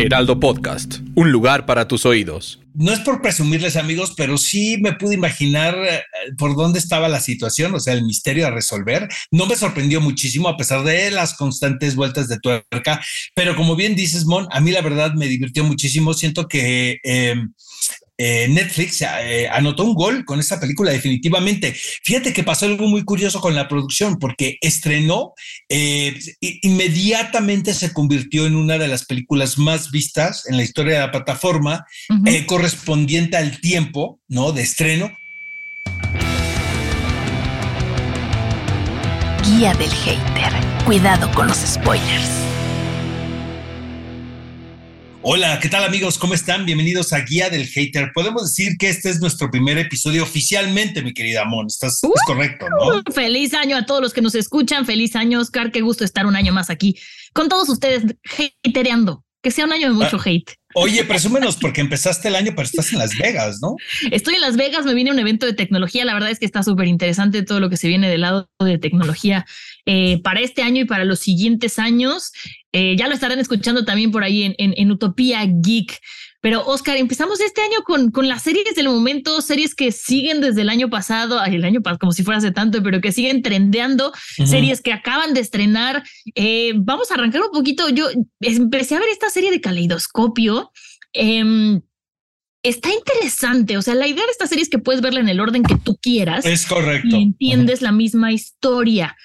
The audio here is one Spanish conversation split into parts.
Heraldo Podcast, un lugar para tus oídos. No es por presumirles amigos, pero sí me pude imaginar eh, por dónde estaba la situación, o sea, el misterio a resolver. No me sorprendió muchísimo a pesar de las constantes vueltas de tuerca, pero como bien dices, Mon, a mí la verdad me divirtió muchísimo. Siento que eh, eh, Netflix eh, anotó un gol con esta película definitivamente. Fíjate que pasó algo muy curioso con la producción porque estrenó, eh, inmediatamente se convirtió en una de las películas más vistas en la historia de la plataforma, correspondiente al tiempo, ¿no? De estreno. Guía del hater. Cuidado con los spoilers. Hola, ¿qué tal amigos? ¿Cómo están? Bienvenidos a Guía del Hater. Podemos decir que este es nuestro primer episodio oficialmente, mi querida Amon. Estás es correcto, ¿no? Feliz año a todos los que nos escuchan. Feliz año, Oscar. Qué gusto estar un año más aquí con todos ustedes, hatereando. Que sea un año de mucho ah, hate. Oye, presúmenos, porque empezaste el año, pero estás en Las Vegas, ¿no? Estoy en Las Vegas, me viene un evento de tecnología. La verdad es que está súper interesante todo lo que se viene del lado de tecnología eh, para este año y para los siguientes años. Eh, ya lo estarán escuchando también por ahí en, en, Utopía Geek. Pero Oscar, empezamos este año con, con las series del momento, series que siguen desde el año pasado, el año pasado como si fuera hace tanto, pero que siguen trendeando, series que acaban de estrenar. Eh, vamos a arrancar un poquito. Yo empecé a ver esta serie de Caleidoscopio. Em, está interesante. O sea, la idea de esta serie es que puedes verla en el orden que tú quieras. Es correcto. Y entiendes la misma historia.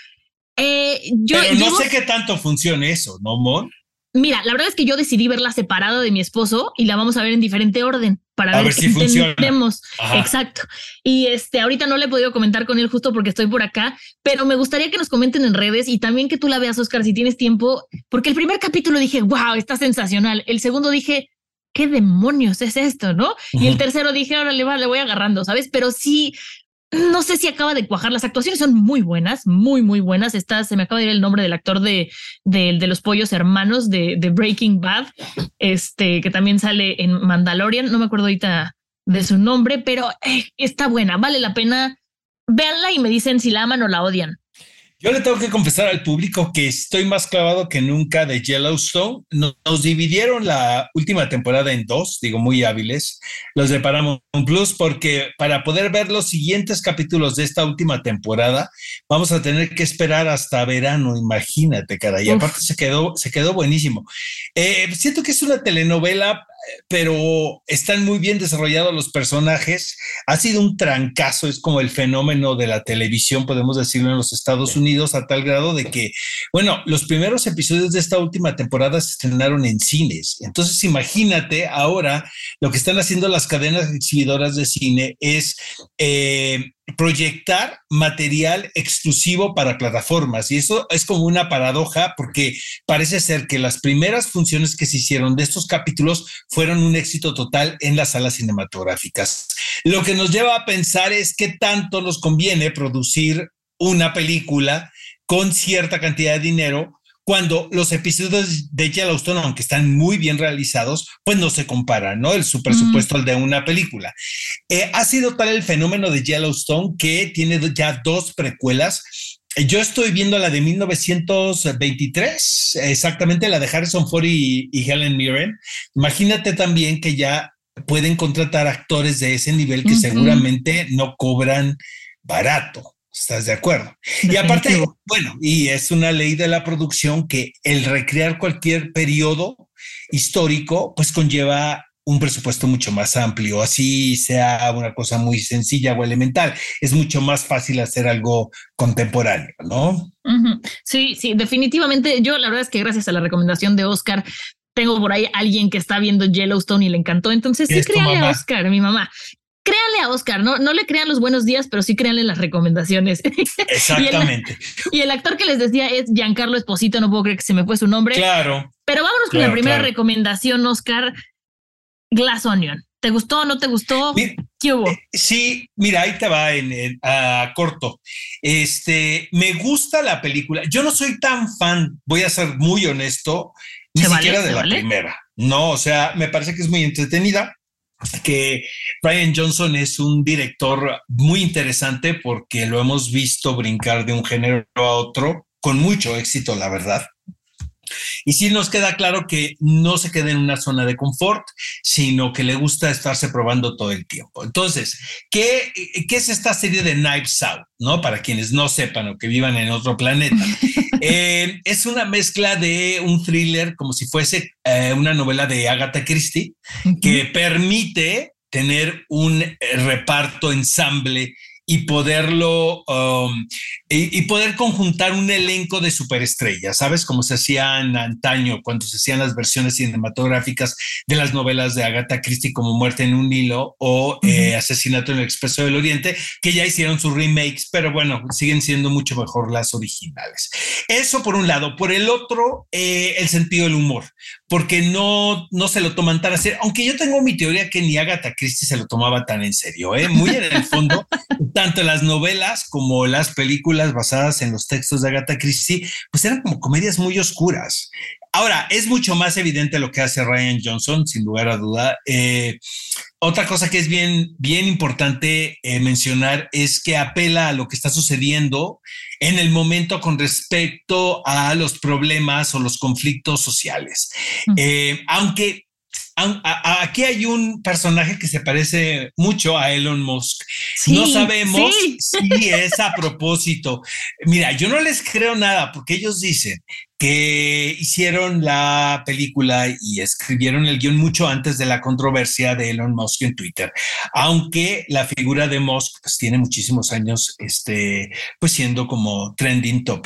Eh, yo, Pero no sé qué tanto funciona eso, ¿no, Mon? Mira, la verdad es que yo decidí verla separada de mi esposo y la vamos a ver en diferente orden para ver, si entendemos. Exacto. Y este, ahorita no le he podido comentar con él justo porque estoy por acá, pero me gustaría que nos comenten en redes y también que tú la veas, Oscar, si tienes tiempo, porque el primer capítulo dije, wow, está sensacional. El segundo dije, ¿qué demonios es esto? ¿No? Y el tercero dije, ahora le, va, le voy agarrando, ¿sabes? Pero sí, no sé si acaba de cuajar. Las actuaciones son muy buenas, muy, muy buenas. Está, se me acaba de ir el nombre del actor de, de, los pollos hermanos de, Breaking Bad, este, que también sale en Mandalorian. No me acuerdo ahorita de su nombre, pero eh, está buena. Vale la pena. Véanla y me dicen si la aman o la odian. Yo le tengo que confesar al público que estoy más clavado que nunca de Yellowstone. Nos, dividieron la última temporada en dos, digo, muy hábiles, los de Paramount Plus, porque para poder ver los siguientes capítulos de esta última temporada, vamos a tener que esperar hasta verano, imagínate, cara. Y aparte se quedó, se quedó buenísimo. Eh, siento que es una telenovela pero están muy bien desarrollados los personajes. Ha sido un trancazo, es como el fenómeno de la televisión, podemos decirlo en los Estados Unidos, a tal grado de que, bueno, los primeros episodios de esta última temporada se estrenaron en cines. Entonces, imagínate ahora lo que están haciendo las cadenas exhibidoras de cine es eh, proyectar material exclusivo para plataformas. Y eso es como una paradoja porque parece ser que las primeras funciones que se hicieron de estos capítulos fueron un éxito total en las salas cinematográficas. Lo que nos lleva a pensar es qué tanto nos conviene producir una película con cierta cantidad de dinero cuando los episodios de Yellowstone, aunque están muy bien realizados, pues no se comparan, ¿no? El su presupuesto al de una película. Eh, ha sido tal el fenómeno de Yellowstone que tiene ya dos precuelas. Yo estoy viendo la de 1923, exactamente la de Harrison Ford y, Helen Mirren. Imagínate también que ya pueden contratar actores de ese nivel que seguramente no cobran barato. ¿Estás de acuerdo? Y aparte, bueno, y es una ley de la producción que el recrear cualquier periodo histórico, pues conlleva un presupuesto mucho más amplio, así sea una cosa muy sencilla o elemental. Es mucho más fácil hacer algo contemporáneo, ¿no? Sí, sí, definitivamente. Yo la verdad es que gracias a la recomendación de Oscar, tengo por ahí alguien que está viendo Yellowstone y le encantó. Entonces, sí, créale a Oscar, mi mamá créanle a Oscar, no, no le crean los buenos días, pero sí créanle las recomendaciones. Exactamente. y, el, actor que les decía es Giancarlo Esposito, no puedo creer que se me fue su nombre. Claro. Pero vámonos con la primera recomendación, Oscar. Glass Onion. ¿Te gustó o no te gustó? ¿Qué hubo? Eh, sí, mira, ahí te va en, a corto. Este, me gusta la película. Yo no soy tan fan, voy a ser muy honesto, ni siquiera de la primera. No, o sea, me parece que es muy entretenida que Brian Johnson es un director muy interesante porque lo hemos visto brincar de un género a otro con mucho éxito, la verdad. Y sí nos queda claro que no se queda en una zona de confort, sino que le gusta estarse probando todo el tiempo. Entonces, ¿qué, qué es esta serie de Knives Out? ¿no? Para quienes no sepan o que vivan en otro planeta. Eh, es una mezcla de un thriller como si fuese eh, una novela de Agatha Christie que permite tener un reparto ensamble y poderlo um, y, poder conjuntar un elenco de superestrellas, ¿sabes? Como se hacían antaño cuando se hacían las versiones cinematográficas de las novelas de Agatha Christie como Muerte en un hilo o eh, Asesinato en el Expreso del Oriente, que ya hicieron sus remakes, pero bueno, siguen siendo mucho mejor las originales. Eso por un lado. Por el otro, eh, el sentido del humor, porque no, no se lo toman tan a serio, aunque yo tengo mi teoría que ni Agatha Christie se lo tomaba tan en serio, ¿eh? Muy en el fondo. tanto las novelas como las películas basadas en los textos de Agatha Christie, pues eran como comedias muy oscuras. Ahora, es mucho más evidente lo que hace Ryan Johnson, sin lugar a duda. Eh, otra cosa que es bien, bien importante eh, mencionar es que apela a lo que está sucediendo en el momento con respecto a los problemas o los conflictos sociales. Eh, aunque Aquí hay un personaje que se parece mucho a Elon Musk. no sabemos si es a propósito. Mira, yo no les creo nada porque ellos dicen que hicieron la película y escribieron el guion mucho antes de la controversia de Elon Musk en Twitter, aunque la figura de Musk pues, tiene muchísimos años este, pues siendo como trending top.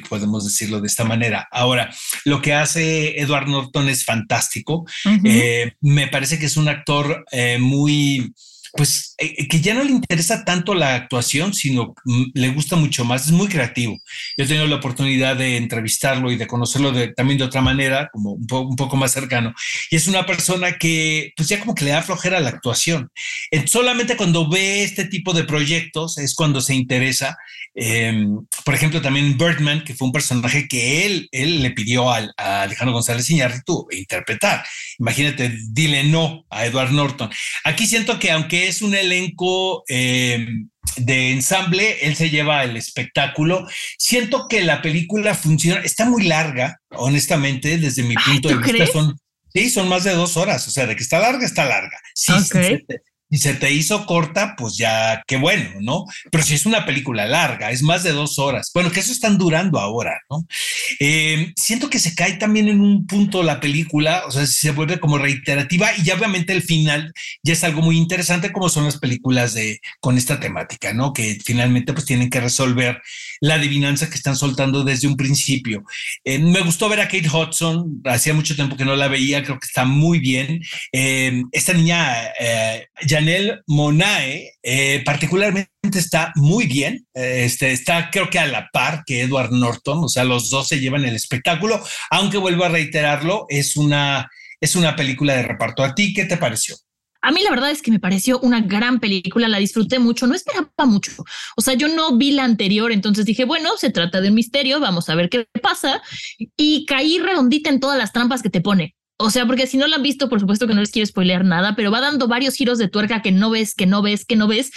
Podemos decirlo de esta manera. Ahora, lo que hace Edward Norton es fantástico. Eh, me parece que es un actor eh, muy pues eh, eh, que ya no le interesa tanto la actuación, sino mm, le gusta mucho más, es muy creativo. Yo he tenido la oportunidad de entrevistarlo y de conocerlo también de otra manera, como un, poco más cercano. Y es una persona que pues ya como que le da flojera la actuación. solamente cuando ve este tipo de proyectos es cuando se interesa. Em, por ejemplo, también Birdman, que fue un personaje que él, él le pidió a Alejandro González Iñárritu interpretar. Imagínate, dile no a Edward Norton. Aquí siento que aunque es un elenco eh, de ensamble, él se lleva el espectáculo. Siento que la película funciona, está muy larga, honestamente, desde mi punto de vista. Son, sí, son más de dos horas, o sea, de que está larga, está larga. Sí, sí, y se te hizo corta, pues ya qué bueno, ¿no? Pero si es una película larga, es más de dos horas. Bueno, que eso están durando ahora, ¿no? Eh, siento que se cae también en un punto la película, o sea, se vuelve como reiterativa y ya obviamente el final ya es algo muy interesante como son las películas de con esta temática, ¿no? Que finalmente pues tienen que resolver la adivinanza que están soltando desde un principio. Eh, me gustó ver a Kate Hudson, hacía mucho tiempo que no la veía, creo que está muy bien. Eh, esta niña, ya Janelle Monae eh, particularmente está muy bien, eh, este, está creo que a la par que Edward Norton, o sea, los dos se llevan el espectáculo, aunque vuelvo a reiterarlo, es una, es una película de reparto. ¿A ti qué te pareció? A mí la verdad es que me pareció una gran película, la disfruté mucho, no esperaba mucho. O sea, yo no vi la anterior, entonces dije, bueno, se trata de un misterio, vamos a ver qué pasa. Y caí redondita en todas las trampas que te pone. O sea, porque si no la han visto, por supuesto que no les quiero spoilear nada, pero va dando varios giros de tuerca que no ves, que no ves, que no ves.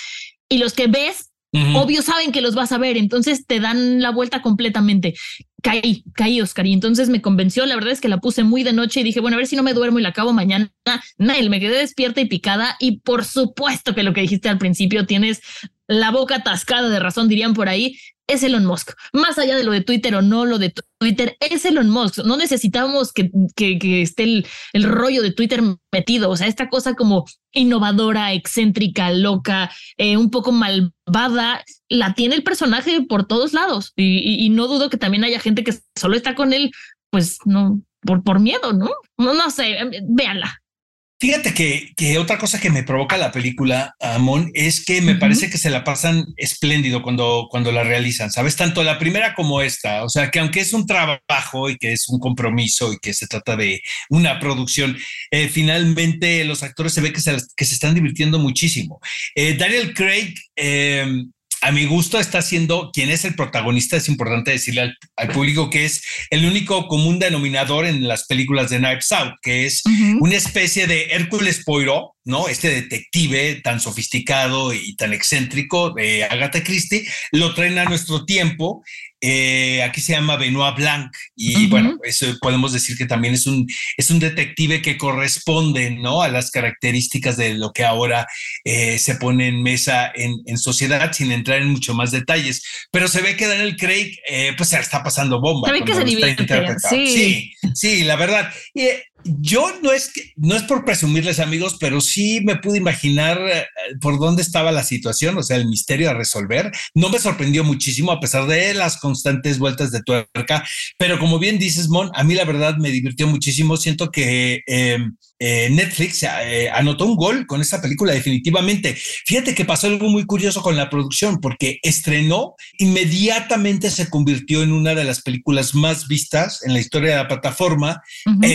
Y los que ves, obvio saben que los vas a ver, entonces te dan la vuelta completamente. Caí, caí, Oscar, y entonces me convenció. La verdad es que la puse muy de noche y dije, bueno, a ver si no me duermo y la acabo mañana. Nail, me quedé despierta y picada. Y por supuesto que lo que dijiste al principio, tienes la boca atascada de razón, dirían por ahí es Elon Musk. Más allá de lo de Twitter o no lo de Twitter, es Elon Musk. No necesitamos que, que, esté el, el, rollo de Twitter metido. O sea, esta cosa como innovadora, excéntrica, loca, eh, un poco malvada, la tiene el personaje por todos lados. Y, no dudo que también haya gente que solo está con él, pues no, por, por miedo, ¿no? No, no sé, véanla. Fíjate que, que, otra cosa que me provoca la película, Amon, es que me parece que se la pasan espléndido cuando, cuando la realizan, ¿sabes? Tanto la primera como esta. O sea, que aunque es un trabajo y que es un compromiso y que se trata de una producción, eh, finalmente los actores se ve que se, que se están divirtiendo muchísimo. Eh, Daniel Craig eh, a mi gusto está siendo quien es el protagonista. Es importante decirle al, público que es el único común denominador en las películas de Knives Out, que es una especie de Hércules Poirot, ¿no? Este detective tan sofisticado y tan excéntrico de Agatha Christie, lo traen a nuestro tiempo. Eh, aquí se llama Benoit Blanc y bueno, eso podemos decir que también es un, es un detective que corresponde, ¿no? A las características de lo que ahora eh, se pone en mesa en, en, sociedad sin entrar en mucho más detalles. Pero se ve que Daniel Craig, eh, pues se está pasando bomba. Se ve que se divierte. Sí. sí, sí, la verdad. Y, yo no es que, no es por presumirles amigos, pero sí me pude imaginar eh, por dónde estaba la situación, o sea, el misterio a resolver. No me sorprendió muchísimo a pesar de las constantes vueltas de tuerca, pero como bien dices, Mon, a mí la verdad me divirtió muchísimo. Siento que em, eh, Netflix eh, anotó un gol con esta película definitivamente. Fíjate que pasó algo muy curioso con la producción porque estrenó, inmediatamente se convirtió en una de las películas más vistas en la historia de la plataforma,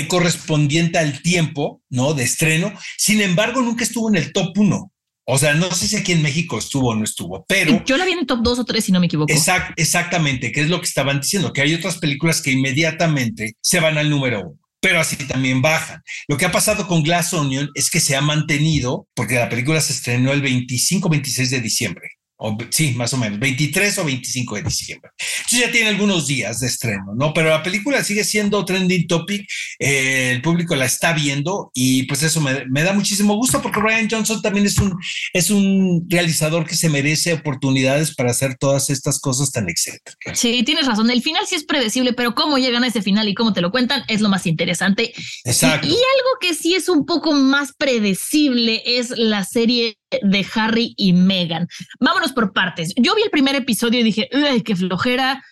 correspondiente al tiempo, ¿no? De estreno. Sin embargo, nunca estuvo en el top uno. O sea, no sé si aquí en México estuvo o no estuvo, pero... Yo la vi en el top dos o tres, si no me equivoco. exactamente, que es lo que estaban diciendo, que hay otras películas que inmediatamente se van al número uno pero así también bajan. Lo que ha pasado con Glass Onion es que se ha mantenido, porque la película se estrenó el 25-26 de diciembre sí, más o menos, 23 o 25 de diciembre. Entonces ya tiene algunos días de estreno, ¿no? Pero la película sigue siendo trending topic, eh, el público la está viendo y pues eso me, da muchísimo gusto porque Ryan Johnson también es un, es un realizador que se merece oportunidades para hacer todas estas cosas tan excéntricas. Sí, tienes razón, el final sí es predecible, pero cómo llegan a ese final y cómo te lo cuentan es lo más interesante. Exacto. y algo que sí es un poco más predecible es la serie de Harry y Meghan. Vámonos por partes. Yo vi el primer episodio y dije, ¡ay, qué flojera!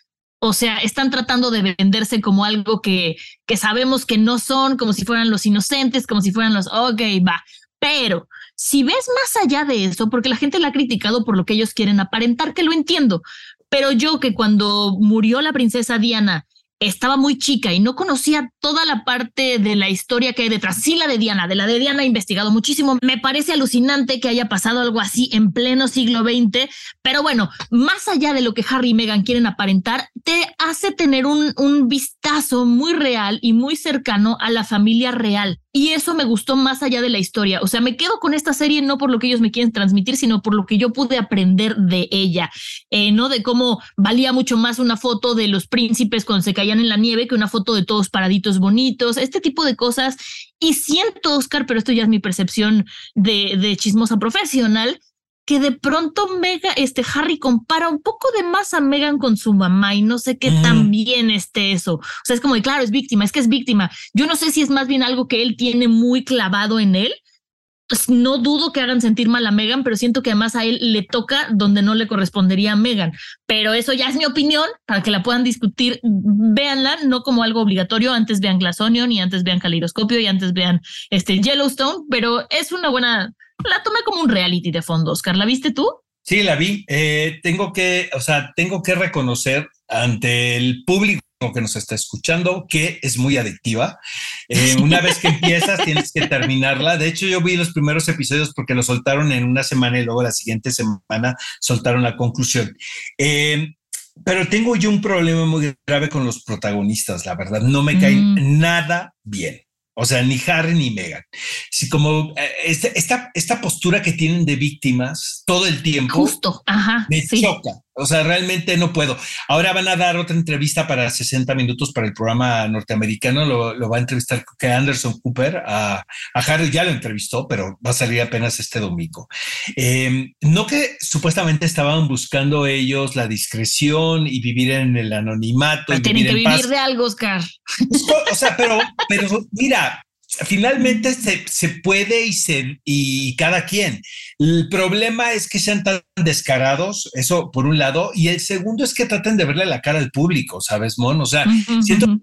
O sea, están tratando de venderse como algo que, que sabemos que no son, como si fueran los inocentes, como si fueran los, ok, va. Pero si ves más allá de eso, porque la gente la ha criticado por lo que ellos quieren aparentar, que lo entiendo, pero yo que cuando murió la princesa Diana estaba muy chica y no conocía toda la parte de la historia que hay detrás. Sí, la de Diana, de la de Diana he investigado muchísimo. Me parece alucinante que haya pasado algo así en pleno siglo XX, pero bueno, más allá de lo que Harry y Meghan quieren aparentar, te hace tener un, un vistazo muy real y muy cercano a la familia real. Y eso me gustó más allá de la historia. O sea, me quedo con esta serie no por lo que ellos me quieren transmitir, sino por lo que yo pude aprender de ella, eh, ¿no? De cómo valía mucho más una foto de los príncipes cuando se caían en la nieve que una foto de todos paraditos bonitos, este tipo de cosas. Y siento, Oscar, pero esto ya es mi percepción de, de chismosa profesional, que de pronto Mega, este Harry compara un poco de más a Megan con su mamá y no sé qué tan bien esté eso. O sea, es como de claro, es víctima, es que es víctima. Yo no sé si es más bien algo que él tiene muy clavado en él. Pues no dudo que hagan sentir mal a Megan, pero siento que además a él le toca donde no le correspondería a Megan. Pero eso ya es mi opinión para que la puedan discutir. Véanla, no como algo obligatorio. Antes vean Glass Onion y antes vean Caleidoscopio y antes vean este Yellowstone, pero es una buena la tomé como un reality de fondo. Oscar, ¿la viste tú? Sí, la vi. Eh, tengo que, o sea, tengo que reconocer ante el público que nos está escuchando que es muy adictiva. Eh, una vez que empiezas, tienes que terminarla. De hecho, yo vi los primeros episodios porque lo soltaron en una semana y luego la siguiente semana soltaron la conclusión. Eh, pero tengo yo un problema muy grave con los protagonistas, la verdad. No me caen mm. nada bien. O sea, ni Harry ni Meghan. Si como eh, este, esta, esta, postura que tienen de víctimas todo el tiempo. Justo, ajá. Me choca. O sea, realmente no puedo. Ahora van a dar otra entrevista para 60 minutos para el programa norteamericano. Lo, va a entrevistar que Anderson Cooper. A, Harry ya lo entrevistó, pero va a salir apenas este domingo. Em, no que supuestamente estaban buscando ellos la discreción y vivir en el anonimato. y tienen que vivir de algo, Oscar. O sea, pero, pero mira, finalmente se, se, puede y, se, y cada quien. El problema es que sean tan descarados, eso por un lado, y el segundo es que traten de verle la cara al público, ¿sabes, Mon? O sea, siento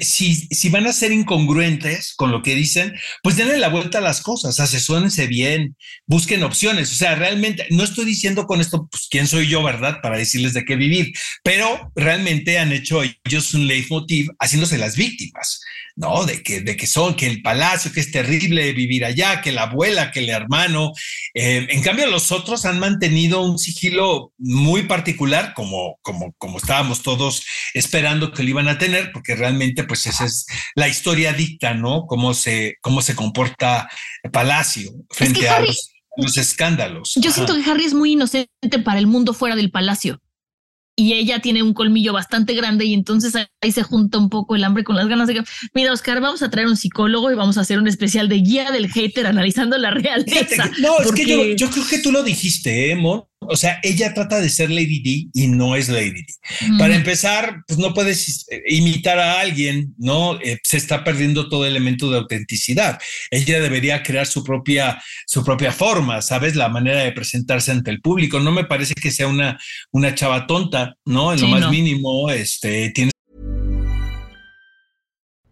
si, si, van a ser incongruentes con lo que dicen, pues denle la vuelta a las cosas, asesórense bien, busquen opciones. O sea, realmente no estoy diciendo con esto, pues quién soy yo, ¿verdad? Para decirles de qué vivir, pero realmente han hecho ellos un leitmotiv haciéndose las víctimas. ¿no? De que, de que son, que el palacio, que es terrible vivir allá, que la abuela, que el hermano. Eh, en cambio, los otros han mantenido un sigilo muy particular, como, como, como estábamos todos esperando que lo iban a tener, porque realmente, pues esa es la historia dicta, ¿no? Cómo se, cómo se comporta palacio frente a, los, escándalos. Yo siento que Harry es muy inocente para el mundo fuera del palacio y ella tiene un colmillo bastante grande y entonces ahí se junta un poco el hambre con las ganas de que, mira, Oscar, vamos a traer un psicólogo y vamos a hacer un especial de guía del hater analizando la realidad. no, es que yo, yo, creo que tú lo dijiste, ¿eh, o sea, ella trata de ser Lady D y no es Lady D. Para empezar, pues no puedes eh, imitar a alguien, ¿no? Eh, se está perdiendo todo elemento de autenticidad. Ella debería crear su propia, su propia forma, ¿sabes? La manera de presentarse ante el público. No me parece que sea una, una chava tonta, ¿no? En lo más mínimo, este, tiene.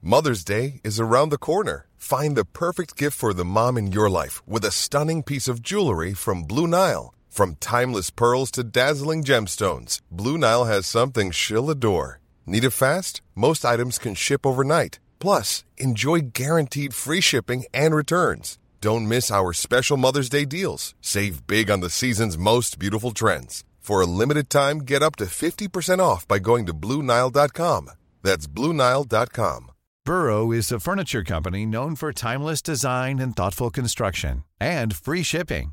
Mother's Day is around the corner. Find the perfect gift for the mom in your life with a stunning piece of jewelry from Blue Nile. From timeless pearls to dazzling gemstones, Blue Nile has something she'll adore. Need it fast? Most items can ship overnight. Plus, enjoy guaranteed free shipping and returns. Don't miss our special Mother's Day deals. Save big on the season's most beautiful trends. For a limited time, get up to 50% off by going to BlueNile.com. That's BlueNile.com. Burrow is a furniture company known for timeless design and thoughtful construction and free shipping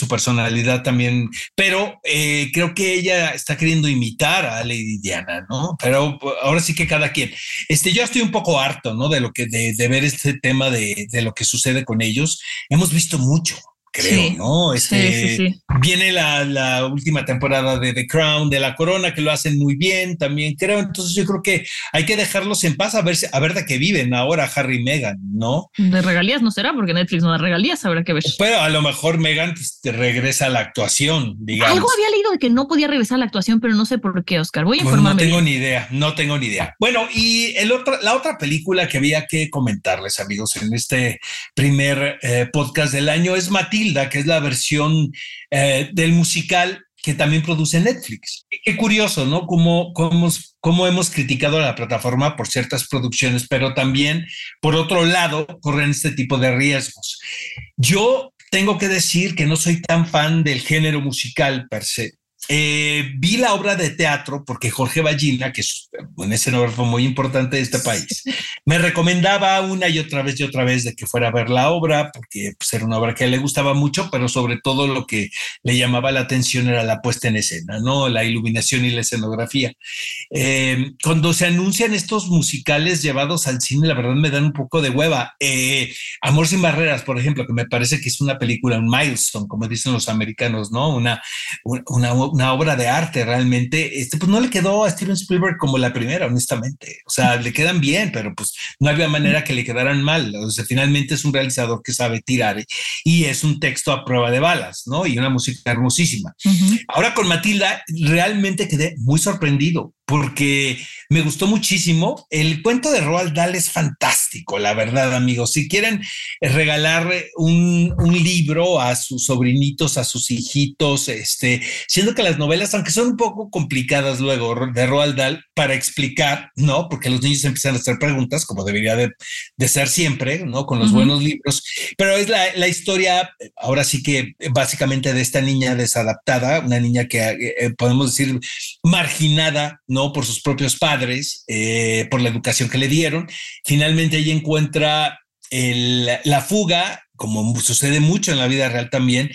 Su personalidad también, pero eh, creo que ella está queriendo imitar a Lady Diana, ¿no? Pero ahora sí que cada quien. Este, yo estoy un poco harto, ¿no? De lo que, de, de ver este tema de, de lo que sucede con ellos. Hemos visto mucho, creo, ¿no? Este, Viene la, la, última temporada de The Crown, de La Corona, que lo hacen muy bien también, creo. Entonces yo creo que hay que dejarlos en paz a ver, a ver de qué viven ahora Harry y Meghan, ¿no? De regalías no será, porque Netflix no da regalías, habrá que ver. Pero a lo mejor Meghan pues, regresa a la actuación, digamos. Algo había leído de que no podía regresar a la actuación, pero no sé por qué, Oscar. Voy a informarme. no tengo ni idea, no tengo ni idea. Bueno, y el otro, la otra película que había que comentarles, amigos, en este primer eh, podcast del año es Matilda que es la versión eh, del musical que también produce Netflix. Qué curioso, ¿no? Cómo, cómo, hemos criticado a la plataforma por ciertas producciones, pero también, por otro lado, corren este tipo de riesgos. Yo tengo que decir que no soy tan fan del género musical per se. Eh, vi la obra de teatro porque Jorge Ballina, que es un escenógrafo muy importante de este país, me recomendaba una y otra vez y otra vez de que fuera a ver la obra, porque pues, era una obra que le gustaba mucho, pero sobre todo lo que le llamaba la atención era la puesta en escena, ¿no? La iluminación y la escenografía. Eh, cuando se anuncian estos musicales llevados al cine, la verdad me dan un poco de hueva. Eh, Amor sin barreras, por ejemplo, que me parece que es una película, un milestone, como dicen los americanos, ¿no? Una, una, una obra de arte realmente, este, pues no le quedó a Steven Spielberg como la primera, honestamente. O sea, le quedan bien, pero pues no había manera que le quedaran mal. O sea, finalmente es un realizador que sabe tirar y es un texto a prueba de balas, ¿no? Y una música hermosísima. Ahora con Matilda realmente quedé muy sorprendido porque me gustó muchísimo. El cuento de Roald Dahl es fantástico, la verdad, amigos. Si quieren regalar un, libro a sus sobrinitos, a sus hijitos, este, siendo que las novelas, aunque son un poco complicadas luego de Roald Dahl para explicar, ¿no? Porque los niños empiezan a hacer preguntas, como debería de, ser siempre, ¿no? Con los buenos libros. Pero es la, historia, ahora sí que básicamente de esta niña desadaptada, una niña que eh, eh, podemos decir marginada, ¿no? Por sus propios padres, eh, por la educación que le dieron. Finalmente ella encuentra la fuga, como sucede mucho en la vida real también,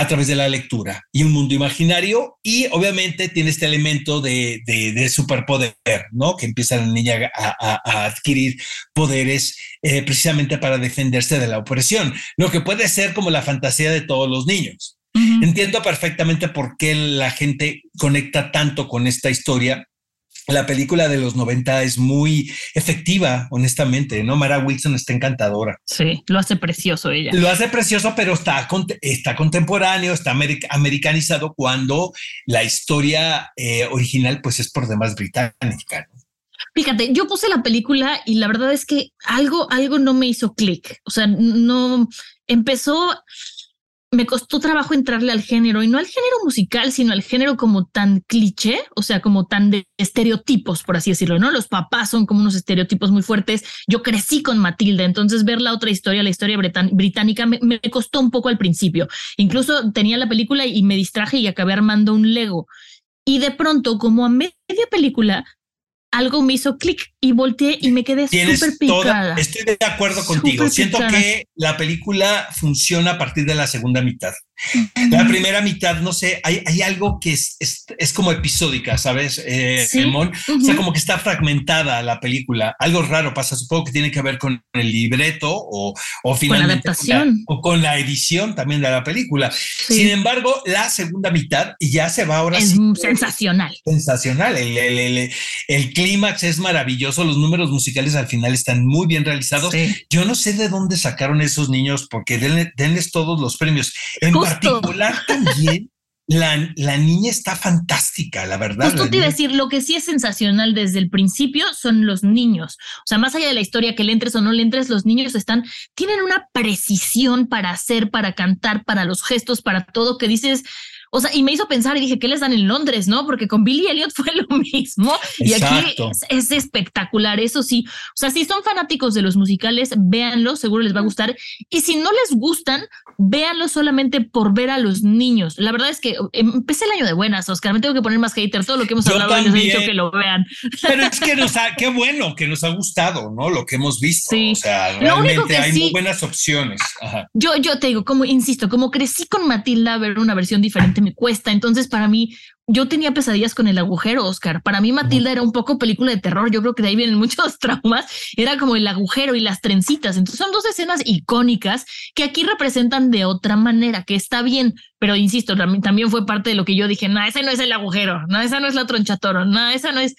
a través de la lectura y un mundo imaginario y obviamente tiene este elemento de, de, superpoder, ¿no? Que empieza la niña a, adquirir poderes eh, precisamente para defenderse de la opresión, lo que puede ser como la fantasía de todos los niños. Entiendo perfectamente por qué la gente conecta tanto con esta historia la película de los 90 es muy efectiva, honestamente, ¿no? Mara Wilson está encantadora. Sí, lo hace precioso ella. Lo hace precioso, pero está, está contemporáneo, está americanizado cuando la historia eh, original pues es por demás británica. Fíjate, yo puse la película y la verdad es que algo, algo no me hizo clic. O sea, no empezó me costó trabajo entrarle al género y no al género musical, sino al género como tan cliché, o sea, como tan de estereotipos, por así decirlo, ¿no? Los papás son como unos estereotipos muy fuertes. Yo crecí con Matilda, entonces ver la otra historia, la historia británica, me, me costó un poco al principio. Incluso tenía la película y me distraje y acabé armando un Lego. Y de pronto, como a media película, algo me hizo clic y volteé y me quedé súper picada. estoy de acuerdo contigo. Siento que la película funciona a partir de la segunda mitad. La primera mitad, no sé, hay, hay algo que es, es, como episódica, ¿sabes, eh, O sea, como que está fragmentada la película. Algo raro pasa, supongo que tiene que ver con el libreto o, o finalmente con la, adaptación. o con la edición también de la película. Sin embargo, la segunda mitad ya se va ahora. Es sensacional. Sensacional. El, el, el, clímax es maravilloso. Los números musicales al final están muy bien realizados. Yo no sé de dónde sacaron esos niños porque denles, todos los premios. En particular también la, la, niña está fantástica, la verdad. Justo te iba a decir, lo que sí es sensacional desde el principio son los niños. O sea, más allá de la historia que le entres o no le entres, los niños están, tienen una precisión para hacer, para cantar, para los gestos, para todo, que dices, o sea, y me hizo pensar y dije, ¿qué les dan en Londres? ¿No? Porque con Billy Elliot fue lo mismo. Y aquí es, espectacular, eso sí. O sea, si son fanáticos de los musicales, véanlo, seguro les va a gustar. Y si no les gustan, véanlo solamente por ver a los niños. La verdad es que empecé el año de buenas, Oscar. Me tengo que poner más hater. Todo lo que hemos hablado les he dicho que lo vean. Pero es que nos ha, qué bueno que nos ha gustado, ¿no? Lo que hemos visto. Sí. O sea, realmente hay muy buenas opciones. Yo, yo te digo, como insisto, como crecí con Matilda, ver una versión diferente me cuesta. Entonces, para mí, yo tenía pesadillas con el agujero, Oscar. Para mí, Matilda era un poco película de terror. Yo creo que de ahí vienen muchos traumas. Era como el agujero y las trencitas. Entonces, son dos escenas icónicas que aquí representan de otra manera, que está bien. Pero insisto, también fue parte de lo que yo dije: no, ese no es el agujero, no, esa no es la tronchatoro, no, esa no es.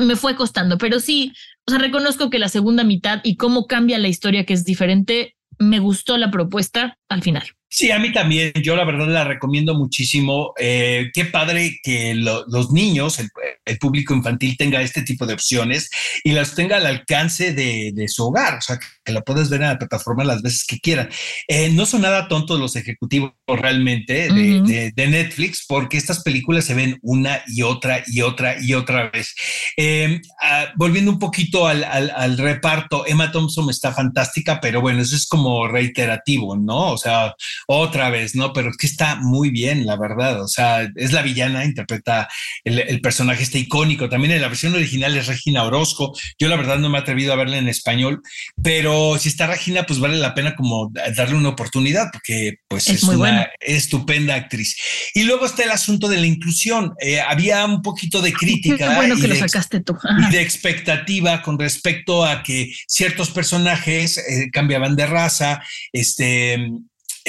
Me fue costando, pero sí, o sea, reconozco que la segunda mitad y cómo cambia la historia, que es diferente, me gustó la propuesta al final. Sí, a mí también. Yo la verdad la recomiendo muchísimo. Eh, qué padre que los niños, el, público infantil tenga este tipo de opciones y las tenga al alcance de, su hogar. O sea, que la puedes ver en la plataforma las veces que quieran. Eh, no son nada tontos los ejecutivos realmente de, Netflix porque estas películas se ven una y otra y otra y otra vez. Eh, ah, volviendo un poquito al, al reparto, Emma Thompson está fantástica, pero bueno, eso es como reiterativo, ¿no? O sea, otra vez, ¿no? Pero es que está muy bien, la verdad. O sea, es la villana, interpreta el, personaje este icónico. También en la versión original es Regina Orozco. Yo la verdad no me he atrevido a verla en español, pero si está Regina, pues vale la pena como darle una oportunidad porque pues es, una estupenda actriz. Y luego está el asunto de la inclusión. Eh, había un poquito de crítica. bueno que lo sacaste tú. Y de expectativa con respecto a que ciertos personajes eh, cambiaban de raza, este,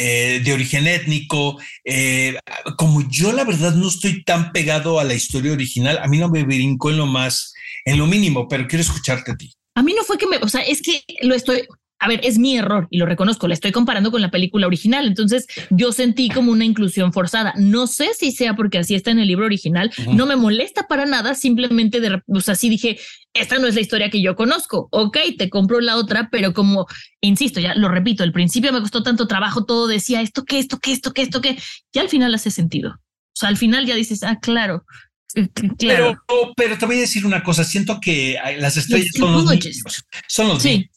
eh, de origen étnico. Eh, como yo la verdad no estoy tan pegado a la historia original, a mí no me brincó en lo más, en lo mínimo, pero quiero escucharte a ti. A mí no fue que me, o sea, es que lo estoy, a ver, es mi error y lo reconozco, la estoy comparando con la película original, entonces yo sentí como una inclusión forzada. No sé si sea porque así está en el libro original, no me molesta para nada, simplemente de, o sea, sí dije, esta no es la historia que yo conozco, ok, te compro la otra, pero como, insisto, ya lo repito, al principio me costó tanto trabajo, todo decía esto, qué, esto, qué, esto, qué, esto, qué, y al final hace sentido. O sea, al final ya dices, ah, claro, Claro. Pero, pero te voy a decir una cosa, siento que las estrellas son los niños, son los sí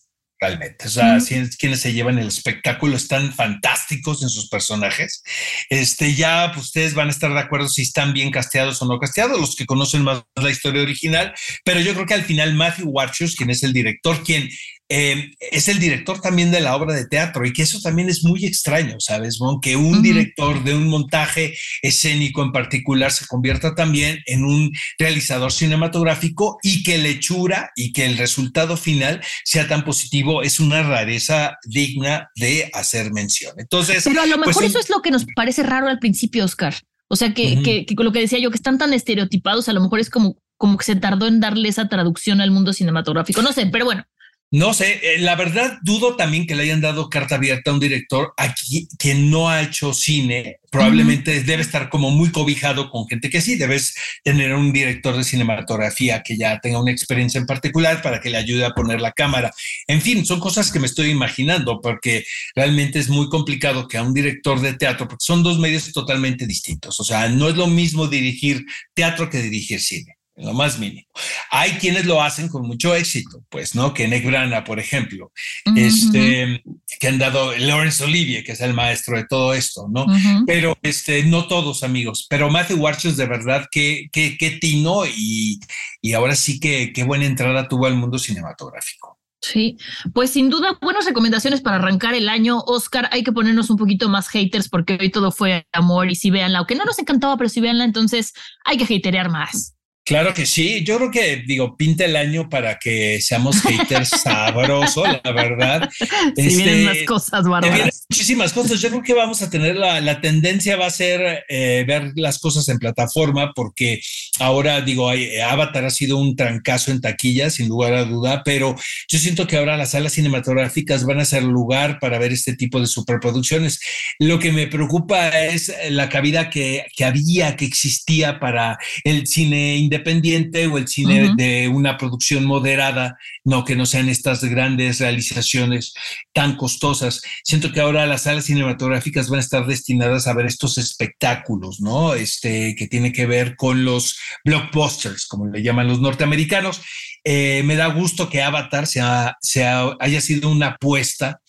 realmente. O sea, quienes se llevan el espectáculo están fantásticos en sus personajes. Este, ya pues, ustedes van a estar de acuerdo si están bien casteados o no casteados, los que conocen más la historia original, pero yo creo que al final Matthew Warchus, quien es el director, quien eh, es el director también de la obra de teatro y que eso también es muy extraño, ¿sabes, Que un director de un montaje escénico en particular se convierta también en un realizador cinematográfico y que lechura y que el resultado final sea tan positivo es una rareza digna de hacer mención. Entonces, pero a lo pues mejor eso es lo que nos parece raro al principio, Oscar. O sea, que, con lo que decía yo, que están tan estereotipados, a lo mejor es como, como que se tardó en darle esa traducción al mundo cinematográfico. No sé, pero bueno, no sé, eh, la verdad dudo también que le hayan dado carta abierta a un director aquí que no ha hecho cine. Probablemente debe estar como muy cobijado con gente que sí, debes tener un director de cinematografía que ya tenga una experiencia en particular para que le ayude a poner la cámara. En fin, son cosas que me estoy imaginando porque realmente es muy complicado que a un director de teatro, porque son dos medios totalmente distintos. O sea, no es lo mismo dirigir teatro que dirigir cine lo más mínimo. Hay quienes lo hacen con mucho éxito, pues, ¿no? Que Nick Brana, por ejemplo, este, que han dado Lawrence Olivier, que es el maestro de todo esto, ¿no? Pero este, no todos, amigos. Pero Matthew Warchus, de verdad, que, que, que tino y, y ahora sí que qué buena entrada tuvo al mundo cinematográfico. Sí, pues sin duda buenas recomendaciones para arrancar el año. Oscar, hay que ponernos un poquito más haters porque hoy todo fue amor y si veanla, aunque no nos encantaba, pero si veanla, entonces hay que haterear más. Claro que sí, yo creo que digo, pinta el año para que seamos haters sabrosos, la verdad. Sí, vienen más este, cosas, bárbaras. Muchísimas cosas. Yo creo que vamos a tener la, la tendencia va a ser eh, ver las cosas en plataforma, porque ahora digo, hay, Avatar ha sido un trancazo en taquilla, sin lugar a duda, pero yo siento que ahora las salas cinematográficas van a ser lugar para ver este tipo de superproducciones. Lo que me preocupa es la cabida que, que había, que existía para el cine independiente o el cine de una producción moderada, no que no sean estas grandes realizaciones tan costosas. Siento que ahora las salas cinematográficas van a estar destinadas a ver estos espectáculos, ¿no? Este que tiene que ver con los blockbusters, como le llaman los norteamericanos. Eh, me da gusto que Avatar sea, sea, haya sido una apuesta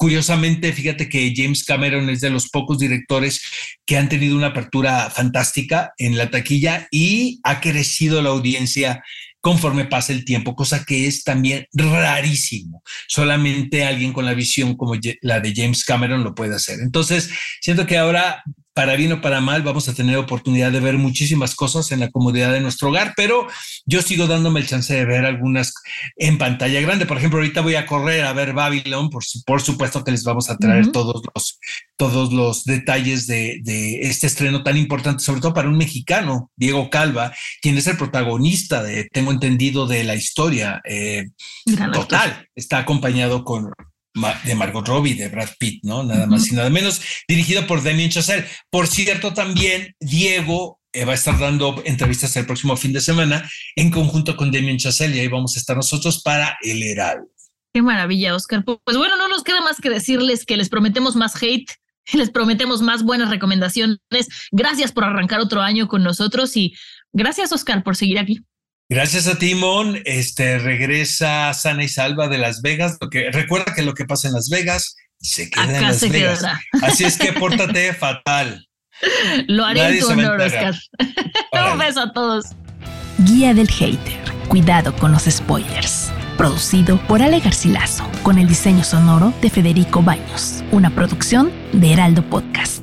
Curiosamente, fíjate que James Cameron es de los pocos directores que han tenido una apertura fantástica en la taquilla y ha crecido la audiencia conforme pasa el tiempo, cosa que es también rarísimo. Solamente alguien con la visión como la de James Cameron lo puede hacer. Entonces, siento que ahora para bien o para mal, vamos a tener oportunidad de ver muchísimas cosas en la comodidad de nuestro hogar, pero yo sigo dándome el chance de ver algunas en pantalla grande. Por ejemplo, ahorita voy a correr a ver Babylon, por, por supuesto que les vamos a traer todos, los, todos los detalles de, este estreno tan importante, sobre todo para un mexicano, Diego Calva, quien es el protagonista de, tengo entendido, de la historia eh, total. Está acompañado con de Margot Robbie, de Brad Pitt, ¿no? Nada más y nada menos, dirigido por Damien Chazelle. Por cierto, también Diego eh, va a estar dando entrevistas el próximo fin de semana en conjunto con Damien Chazelle y ahí vamos a estar nosotros para El Heraldo. Qué maravilla, Oscar. Pues bueno, no nos queda más que decirles que les prometemos más hate, les prometemos más buenas recomendaciones. Gracias por arrancar otro año con nosotros y gracias, Oscar, por seguir aquí. Gracias a Timón, este regresa sana y salva de Las Vegas. Lo que recuerda que lo que pasa en Las Vegas se queda en Las Vegas. Así es que pórtate fatal. Lo haré en tu honor, Oscar. Un beso a todos. Guía del Hater. Cuidado con los spoilers. Producido por Ale Garcilaso, con el diseño sonoro de Federico Baños. Una producción de Heraldo Podcast.